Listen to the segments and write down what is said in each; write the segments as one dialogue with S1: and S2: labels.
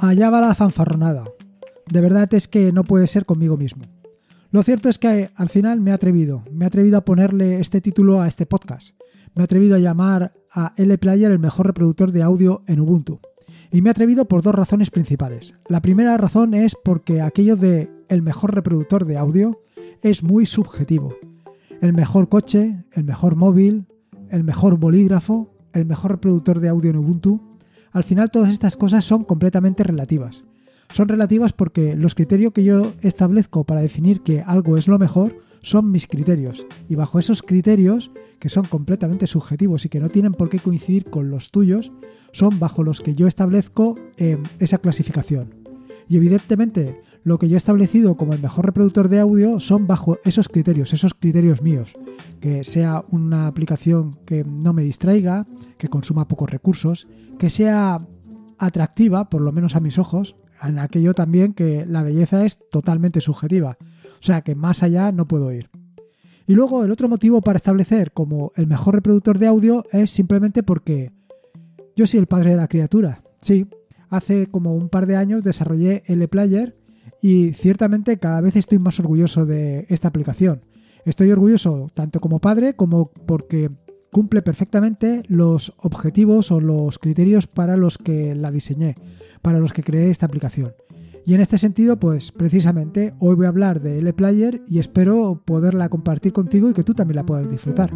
S1: Allá va la fanfarronada. De verdad es que no puede ser conmigo mismo. Lo cierto es que al final me he atrevido, me he atrevido a ponerle este título a este podcast. Me he atrevido a llamar a L-Player el mejor reproductor de audio en Ubuntu. Y me he atrevido por dos razones principales. La primera razón es porque aquello de el mejor reproductor de audio es muy subjetivo. El mejor coche, el mejor móvil, el mejor bolígrafo, el mejor reproductor de audio en Ubuntu. Al final todas estas cosas son completamente relativas. Son relativas porque los criterios que yo establezco para definir que algo es lo mejor son mis criterios. Y bajo esos criterios, que son completamente subjetivos y que no tienen por qué coincidir con los tuyos, son bajo los que yo establezco eh, esa clasificación. Y evidentemente, lo que yo he establecido como el mejor reproductor de audio son bajo esos criterios, esos criterios míos. Que sea una aplicación que no me distraiga, que consuma pocos recursos, que sea atractiva, por lo menos a mis ojos, en aquello también que la belleza es totalmente subjetiva. O sea que más allá no puedo ir. Y luego el otro motivo para establecer como el mejor reproductor de audio es simplemente porque yo soy el padre de la criatura. Sí, hace como un par de años desarrollé L-Player y ciertamente cada vez estoy más orgulloso de esta aplicación. Estoy orgulloso tanto como padre como porque cumple perfectamente los objetivos o los criterios para los que la diseñé, para los que creé esta aplicación. Y en este sentido, pues precisamente hoy voy a hablar de L-Player y espero poderla compartir contigo y que tú también la puedas disfrutar.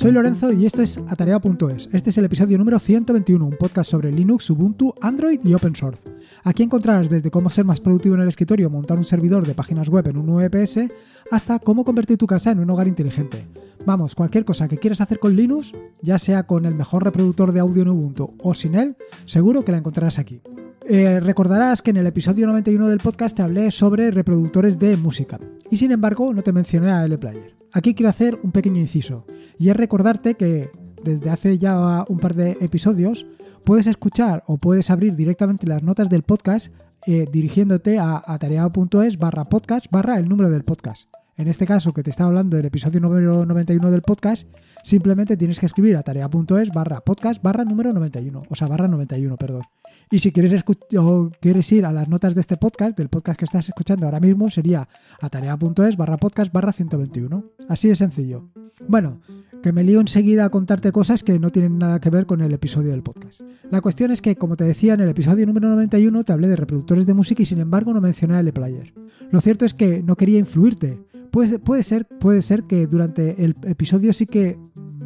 S1: Soy Lorenzo y esto es Atarea.es. Este es el episodio número 121, un podcast sobre Linux, Ubuntu, Android y Open Source. Aquí encontrarás desde cómo ser más productivo en el escritorio, montar un servidor de páginas web en un VPS, hasta cómo convertir tu casa en un hogar inteligente. Vamos, cualquier cosa que quieras hacer con Linux, ya sea con el mejor reproductor de audio en Ubuntu o sin él, seguro que la encontrarás aquí. Eh, recordarás que en el episodio 91 del podcast te hablé sobre reproductores de música y sin embargo no te mencioné a L-Player. Aquí quiero hacer un pequeño inciso y es recordarte que desde hace ya un par de episodios puedes escuchar o puedes abrir directamente las notas del podcast eh, dirigiéndote a atareado.es barra podcast barra el número del podcast. En este caso que te estaba hablando del episodio número 91 del podcast, simplemente tienes que escribir a tarea.es barra podcast barra número 91, o sea, barra 91, perdón. Y si quieres, o quieres ir a las notas de este podcast, del podcast que estás escuchando ahora mismo, sería a tarea.es barra podcast barra 121. Así de sencillo. Bueno, que me lío enseguida a contarte cosas que no tienen nada que ver con el episodio del podcast. La cuestión es que, como te decía, en el episodio número 91 te hablé de reproductores de música y sin embargo no mencioné el player. Lo cierto es que no quería influirte. Puede, puede, ser, puede ser que durante el episodio sí que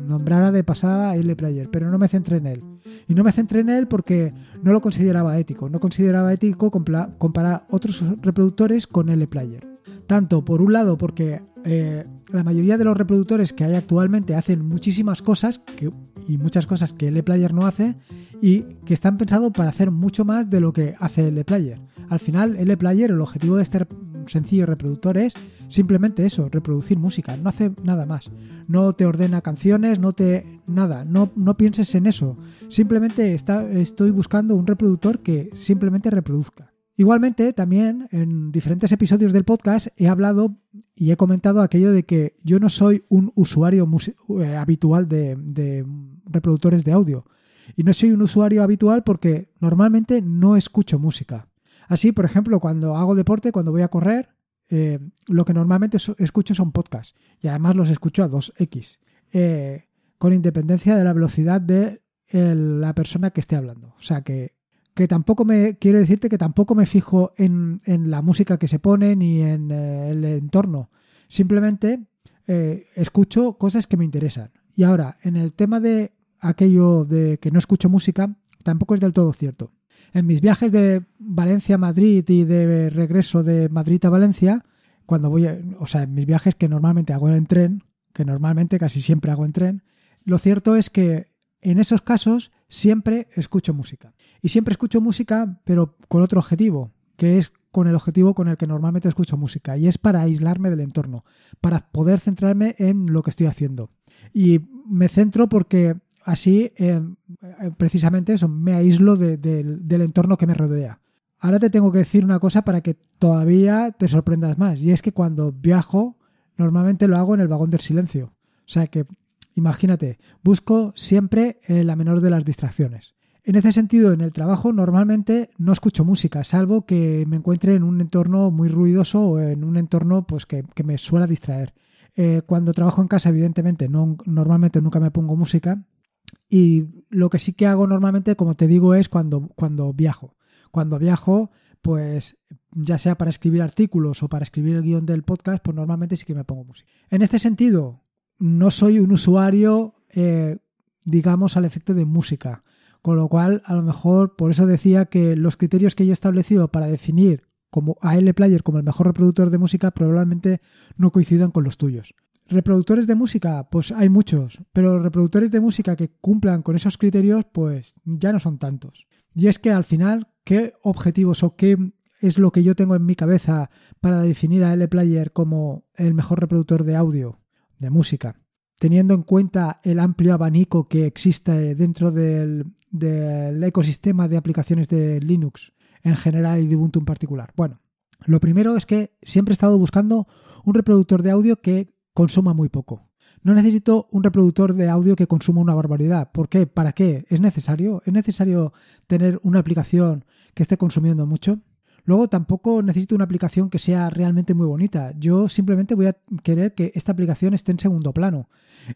S1: nombrara de pasada el player, pero no me centré en él. Y no me centré en él porque no lo consideraba ético. No consideraba ético comparar otros reproductores con el player. Tanto por un lado porque eh, la mayoría de los reproductores que hay actualmente hacen muchísimas cosas y muchas cosas que el player no hace y que están pensados para hacer mucho más de lo que hace el player. Al final, el player, el objetivo de este sencillo reproductor es simplemente eso, reproducir música, no hace nada más. No te ordena canciones, no te... nada, no, no pienses en eso. Simplemente está, estoy buscando un reproductor que simplemente reproduzca. Igualmente, también en diferentes episodios del podcast he hablado y he comentado aquello de que yo no soy un usuario eh, habitual de, de, reproductores de audio. Y no soy un usuario habitual porque normalmente no escucho música. Así, por ejemplo, cuando hago deporte, cuando voy a correr, eh, lo que normalmente escucho son podcasts. Y además los escucho a 2x. Eh, con independencia de la velocidad de la persona que esté hablando. O sea que que tampoco me quiero decirte que tampoco me fijo en, la música que se pone ni en eh, el entorno. Simplemente escucho cosas que me interesan. Y ahora, en el tema de aquello de que no escucho música, tampoco es del todo cierto. En mis viajes de Valencia a Madrid y de regreso de Madrid a Valencia, cuando voy, o sea, en mis viajes que normalmente hago en tren, que normalmente casi siempre hago en tren, lo cierto es que en esos casos siempre escucho música. Y siempre escucho música, pero con otro objetivo, que es con el objetivo con el que normalmente escucho música, y es para aislarme del entorno, para poder centrarme en lo que estoy haciendo. Y me centro porque así, eh, precisamente eso, me aíslo del entorno que me rodea. Ahora te tengo que decir una cosa para que todavía te sorprendas más, y es que cuando viajo, normalmente lo hago en el vagón del silencio. O sea que imagínate, busco siempre eh, la menor de las distracciones. En ese sentido, en el trabajo normalmente no escucho música, salvo que me encuentre en un entorno muy ruidoso o en un entorno pues, que, me suele distraer. Eh, cuando trabajo en casa, evidentemente, no, normalmente nunca me pongo música. Y lo que sí que hago normalmente, como te digo, es cuando, cuando viajo. Cuando viajo, pues ya sea para escribir artículos o para escribir el guion del podcast, pues normalmente sí que me pongo música. En este sentido, no soy un usuario, eh, digamos, al efecto de música. Con lo cual, a lo mejor, por eso decía que los criterios que yo he establecido para definir como AL Player como el mejor reproductor de música probablemente no coincidan con los tuyos. Reproductores de música, pues hay muchos, pero reproductores de música que cumplan con esos criterios, pues ya no son tantos. Y es que al final, ¿qué objetivos o qué es lo que yo tengo en mi cabeza para definir a L Player como el mejor reproductor de audio, de música? Teniendo en cuenta el amplio abanico que existe dentro del, del ecosistema de aplicaciones de Linux en general y de Ubuntu en particular? Bueno, lo primero es que siempre he estado buscando un reproductor de audio que consuma muy poco. No necesito un reproductor de audio que consuma una barbaridad. ¿Por qué? ¿Para qué? ¿Es necesario? ¿Es necesario tener una aplicación que esté consumiendo mucho? Luego tampoco necesito una aplicación que sea realmente muy bonita. Yo simplemente voy a querer que esta aplicación esté en segundo plano,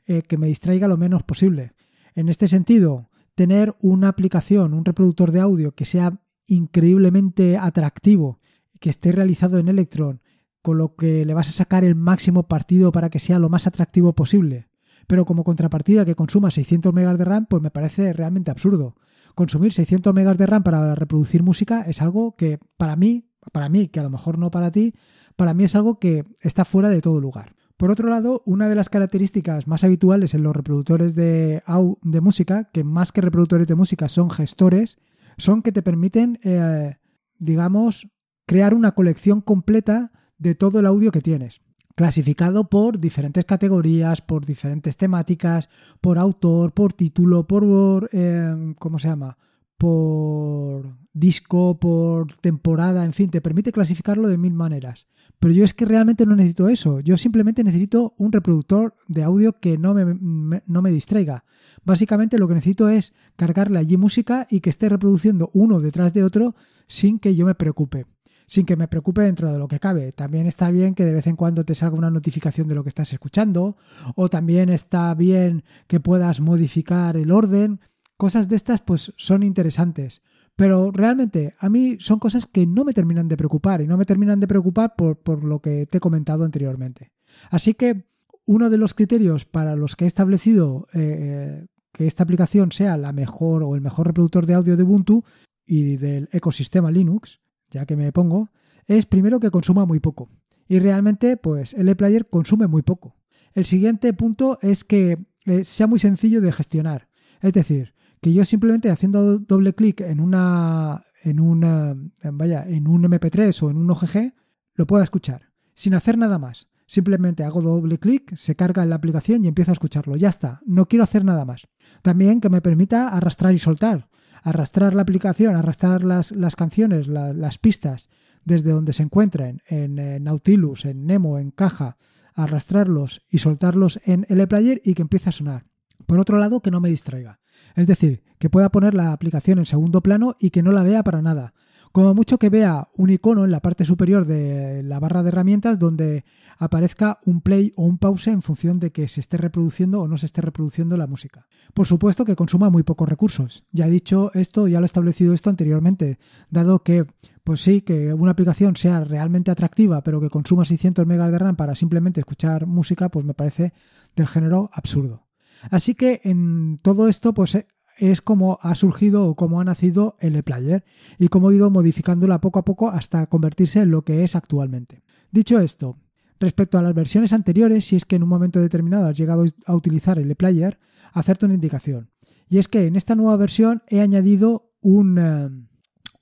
S1: eh, que me distraiga lo menos posible. En este sentido, tener una aplicación, un reproductor de audio que sea increíblemente atractivo, que esté realizado en Electron, con lo que le vas a sacar el máximo partido para que sea lo más atractivo posible. Pero como contrapartida que consuma 600 megas de RAM, pues me parece realmente absurdo. Consumir 600 megas de RAM para reproducir música es algo que para mí, para mí, que a lo mejor no para ti, para mí es algo que está fuera de todo lugar. Por otro lado, una de las características más habituales en los reproductores de, de música, que más que reproductores de música son gestores, son que te permiten, eh, digamos, crear una colección completa de todo el audio que tienes, clasificado por diferentes categorías, por diferentes temáticas, por autor, por título, por, eh, ¿cómo se llama? Por disco, por temporada, en fin, te permite clasificarlo de mil maneras. Pero yo es que realmente no necesito eso. Yo simplemente necesito un reproductor de audio que no me, no me distraiga. Básicamente lo que necesito es cargarle allí música y que esté reproduciendo uno detrás de otro sin que yo me preocupe. Sin que me preocupe dentro de lo que cabe. También está bien que de vez en cuando te salga una notificación de lo que estás escuchando. O también está bien que puedas modificar el orden. Cosas de estas pues son interesantes. Pero realmente a mí son cosas que no me terminan de preocupar y no me terminan de preocupar por, lo que te he comentado anteriormente. Así que uno de los criterios para los que he establecido eh, que esta aplicación sea la mejor o el mejor reproductor de audio de Ubuntu y del ecosistema Linux, ya que me pongo, es primero que consuma muy poco. Y realmente, pues el ePlayer consume muy poco. El siguiente punto es que eh, sea muy sencillo de gestionar. Es decir, que yo simplemente haciendo doble clic en una en una vaya en un MP3 o en un OGG lo pueda escuchar sin hacer nada más. Simplemente hago doble clic, se carga en la aplicación y empiezo a escucharlo. Ya está, no quiero hacer nada más. También que me permita arrastrar y soltar. Arrastrar la aplicación, arrastrar las, las canciones, las pistas desde donde se encuentren, en, en, Nautilus, en Nemo, en caja, arrastrarlos y soltarlos en el player y que empiece a sonar. Por otro lado, que no me distraiga. Es decir, que pueda poner la aplicación en segundo plano y que no la vea para nada. Como mucho que vea un icono en la parte superior de la barra de herramientas donde aparezca un play o un pause en función de que se esté reproduciendo o no se esté reproduciendo la música. Por supuesto que consuma muy pocos recursos. Ya he dicho esto, ya lo he establecido esto anteriormente, dado que pues sí, que una aplicación sea realmente atractiva, pero que consuma 600 megas de RAM para simplemente escuchar música, pues me parece del género absurdo. Así que en todo esto, pues es como ha surgido o como ha nacido el ePlayer y cómo he ido modificándola poco a poco hasta convertirse en lo que es actualmente. Dicho esto, respecto a las versiones anteriores, si es que en un momento determinado has llegado a utilizar el ePlayer, hacerte una indicación. Y es que en esta nueva versión he añadido un, eh,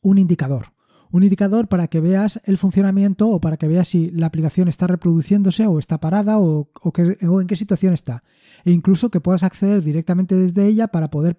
S1: un indicador un indicador para que veas el funcionamiento o para que veas si la aplicación está reproduciéndose o está parada o, en qué situación está. E incluso que puedas acceder directamente desde ella para poder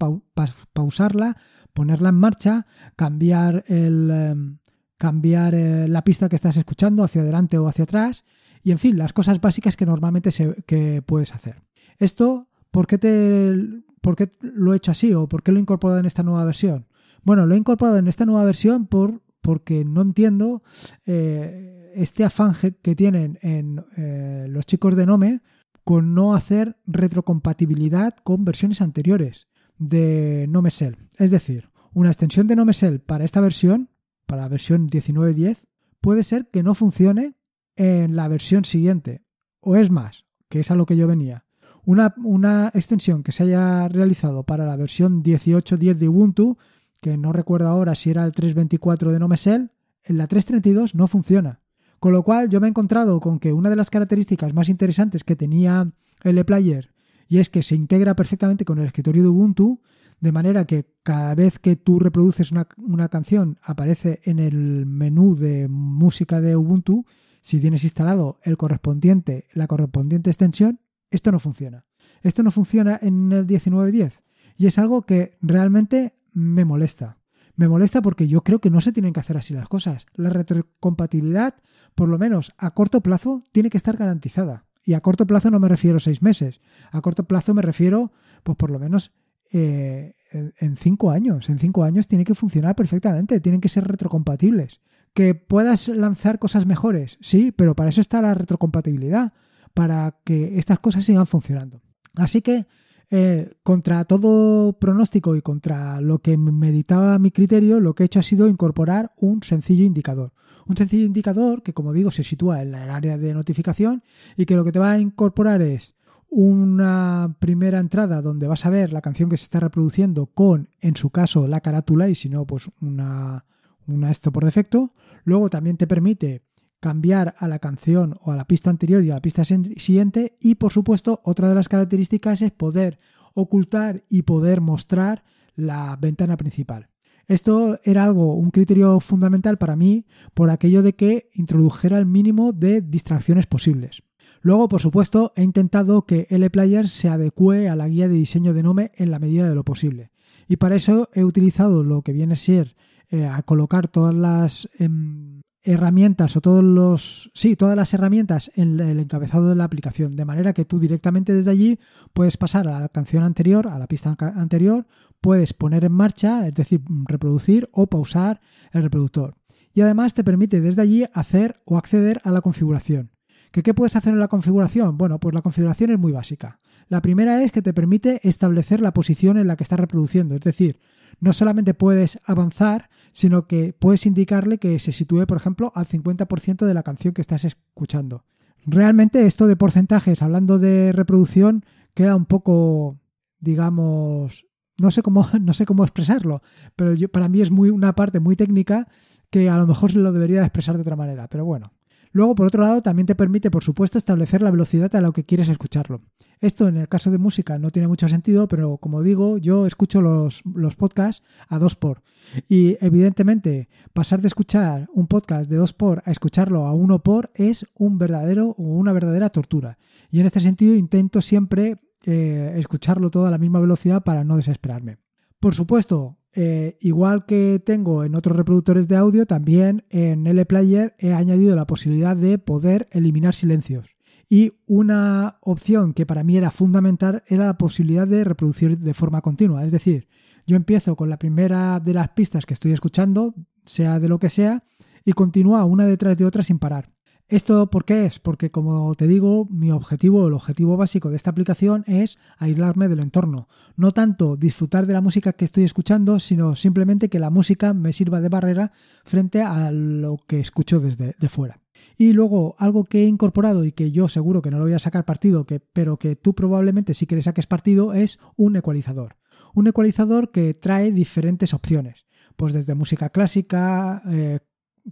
S1: pausarla, ponerla en marcha, cambiar, el, em, cambiar eh, la pista que estás escuchando hacia adelante o hacia atrás y en fin, las cosas básicas que normalmente se, que puedes hacer. Esto ¿por qué, te, ¿por qué lo he hecho así o por qué lo he incorporado en esta nueva versión? Bueno, lo he incorporado en esta nueva versión por, porque no entiendo eh, este afán que tienen en eh, los chicos de Nome con no hacer retrocompatibilidad con versiones anteriores de Nome Es decir, una extensión de Nome para esta versión, para la versión 19.10, puede ser que no funcione en la versión siguiente. O es más, que es a lo que yo venía. Una, una extensión que se haya realizado para la versión 18.10 de Ubuntu, que no recuerdo ahora si era el 3.24 de Nomesel, en la 3.32 no funciona. Con lo cual yo me he encontrado con que una de las características más interesantes que tenía el player y es que se integra perfectamente con el escritorio de Ubuntu, de manera que cada vez que tú reproduces una, una, canción aparece en el menú de música de Ubuntu, si tienes instalado el correspondiente, la correspondiente extensión, esto no funciona. Esto no funciona en el 19.10 y es algo que realmente me molesta. Me molesta porque yo creo que no se tienen que hacer así las cosas. La retrocompatibilidad, por lo menos a corto plazo, tiene que estar garantizada. Y a corto plazo no me refiero a seis meses. A corto plazo me refiero, pues por lo menos eh, en cinco años. En cinco años tiene que funcionar perfectamente. Tienen que ser retrocompatibles. Que puedas lanzar cosas mejores, sí, pero para eso está la retrocompatibilidad. Para que estas cosas sigan funcionando. Así que eh, contra todo pronóstico y contra lo que meditaba mi criterio, lo que he hecho ha sido incorporar un sencillo indicador. Un sencillo indicador que, como digo, se sitúa en el área de notificación y que lo que te va a incorporar es una primera entrada donde vas a ver la canción que se está reproduciendo con, en su caso, la carátula y si no, pues una, una esto por defecto. Luego también te permite cambiar a la canción o a la pista anterior y a la pista siguiente y por supuesto otra de las características es poder ocultar y poder mostrar la ventana principal. Esto era algo, un criterio fundamental para mí por aquello de que introdujera el mínimo de distracciones posibles. Luego, por supuesto, he intentado que LPlayer se adecue a la guía de diseño de Nome en la medida de lo posible. Y para eso he utilizado lo que viene a ser eh, a colocar todas las em, herramientas o todos los sí, todas las herramientas en el encabezado de la aplicación, de manera que tú directamente desde allí puedes pasar a la canción anterior, a la pista anterior, puedes poner en marcha, es decir, reproducir o pausar el reproductor. Y además te permite desde allí hacer o acceder a la configuración. ¿Que ¿Qué puedes hacer en la configuración? Bueno, pues la configuración es muy básica. La primera es que te permite establecer la posición en la que estás reproduciendo, es decir, no solamente puedes avanzar, sino que puedes indicarle que se sitúe, por ejemplo, al 50% de la canción que estás escuchando. Realmente esto de porcentajes, hablando de reproducción, queda un poco, digamos, no sé cómo, no sé cómo expresarlo, pero para mí es muy, una parte muy técnica que a lo mejor se lo debería expresar de otra manera, pero bueno. Luego, por otro lado, también te permite, por supuesto, establecer la velocidad a la que quieres escucharlo. Esto en el caso de música no tiene mucho sentido, pero como digo, yo escucho los, los podcasts a dos por. Y evidentemente, pasar de escuchar un podcast de dos por a escucharlo a uno por es un verdadero o una verdadera tortura. Y en este sentido intento siempre eh, escucharlo todo a la misma velocidad para no desesperarme. Por supuesto, eh, igual que tengo en otros reproductores de audio, también en L Player he añadido la posibilidad de poder eliminar silencios. Y una opción que para mí era fundamental era la posibilidad de reproducir de forma continua. Es decir, yo empiezo con la primera de las pistas que estoy escuchando, sea de lo que sea, y continúa una detrás de otra sin parar. ¿Esto por qué es? Porque como te digo, mi objetivo, el objetivo básico de esta aplicación es aislarme del entorno. No tanto disfrutar de la música que estoy escuchando, sino simplemente que la música me sirva de barrera frente a lo que escucho desde de fuera. Y luego algo que he incorporado y que yo seguro que no lo voy a sacar partido, que, pero que tú probablemente sí que le saques partido, es un ecualizador. Un ecualizador que trae diferentes opciones. Pues desde música clásica, eh,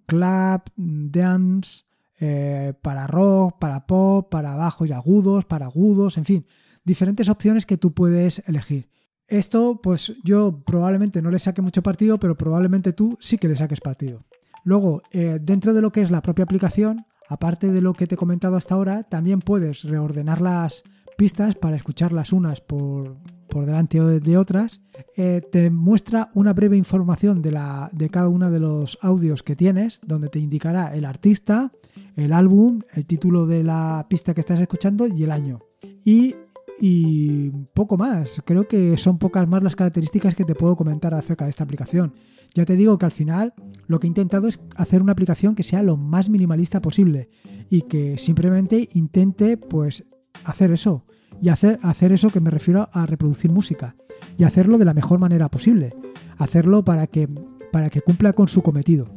S1: club, dance, eh, para rock, para pop, para bajos y agudos, para agudos, en fin, diferentes opciones que tú puedes elegir. Esto, pues yo probablemente no le saque mucho partido, pero probablemente tú sí que le saques partido. Luego, eh, dentro de lo que es la propia aplicación, aparte de lo que te he comentado hasta ahora, también puedes reordenar las pistas para escucharlas unas por, por delante de otras. Eh, te muestra una breve información de, la, de cada uno de los audios que tienes, donde te indicará el artista, el álbum, el título de la pista que estás escuchando y el año. Y y poco más. Creo que son pocas más las características que te puedo comentar acerca de esta aplicación. Ya te digo que al final lo que he intentado es hacer una aplicación que sea lo más minimalista posible y que simplemente intente pues hacer eso y hacer, hacer eso que me refiero a reproducir música y hacerlo de la mejor manera posible. Hacerlo para que, para que cumpla con su cometido.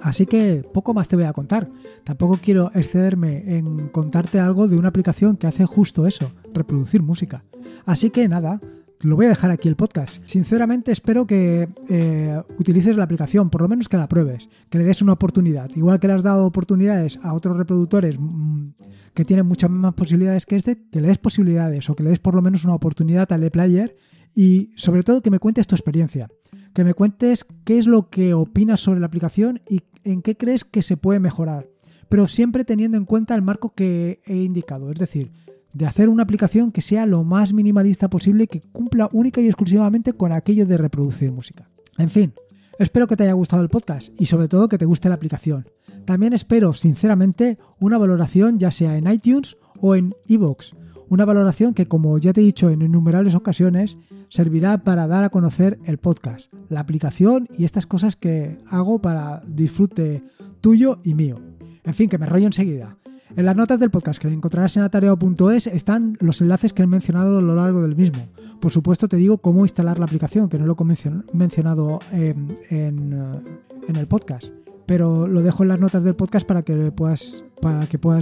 S1: Así que poco más te voy a contar. Tampoco quiero excederme en contarte algo de una aplicación que hace justo eso, reproducir música. Así que nada, lo voy a dejar aquí el podcast. Sinceramente espero que eh, utilices la aplicación, por lo menos que la pruebes, que le des una oportunidad. Igual que le has dado oportunidades a otros reproductores mm, que tienen muchas más posibilidades que este, que le des posibilidades o que le des por lo menos una oportunidad al e-player y sobre todo que me cuentes tu experiencia que me cuentes qué es lo que opinas sobre la aplicación y en qué crees que se puede mejorar, pero siempre teniendo en cuenta el marco que he indicado, es decir, de hacer una aplicación que sea lo más minimalista posible que cumpla única y exclusivamente con aquello de reproducir música. En fin, espero que te haya gustado el podcast y sobre todo que te guste la aplicación. También espero, sinceramente, una valoración ya sea en iTunes o en iVoox una valoración que, como ya te he dicho en innumerables ocasiones, servirá para dar a conocer el podcast, la aplicación y estas cosas que hago para disfrute tuyo y mío. En fin, que me rollo enseguida. En las notas del podcast que encontrarás en atareo.es están los enlaces que he mencionado a lo largo del mismo. Por supuesto te digo cómo instalar la aplicación, que no lo he mencionado em, en, eh, en, el podcast, pero lo dejo en las notas del podcast para que puedas,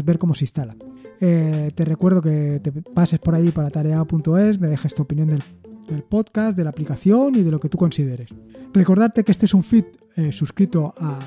S1: ver cómo se instala. Eh, te recuerdo que te pases por ahí para tarea.es, me dejes tu opinión del, podcast, de la aplicación y de lo que tú consideres. Recordarte que este es un feed eh, suscrito a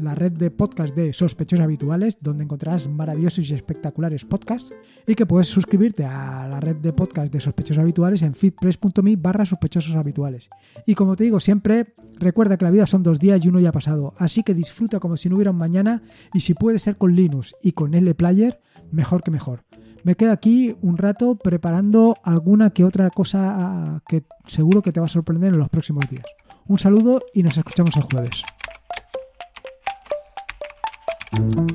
S1: la red de podcast de sospechosos habituales, donde encontrarás maravillosos y espectaculares podcasts, y que puedes suscribirte a la red de podcast de sospechosos habituales en feedpress.me barra sospechosos habituales. Y como te digo siempre, recuerda que la vida son dos días y uno ya ha pasado, así que disfruta como si no hubiera un mañana, y si puede ser con Linux y con L-Player, mejor que mejor. Me quedo aquí un rato preparando alguna que otra cosa ah, que seguro que te va a sorprender en los próximos días. Un saludo y nos escuchamos el jueves. うん。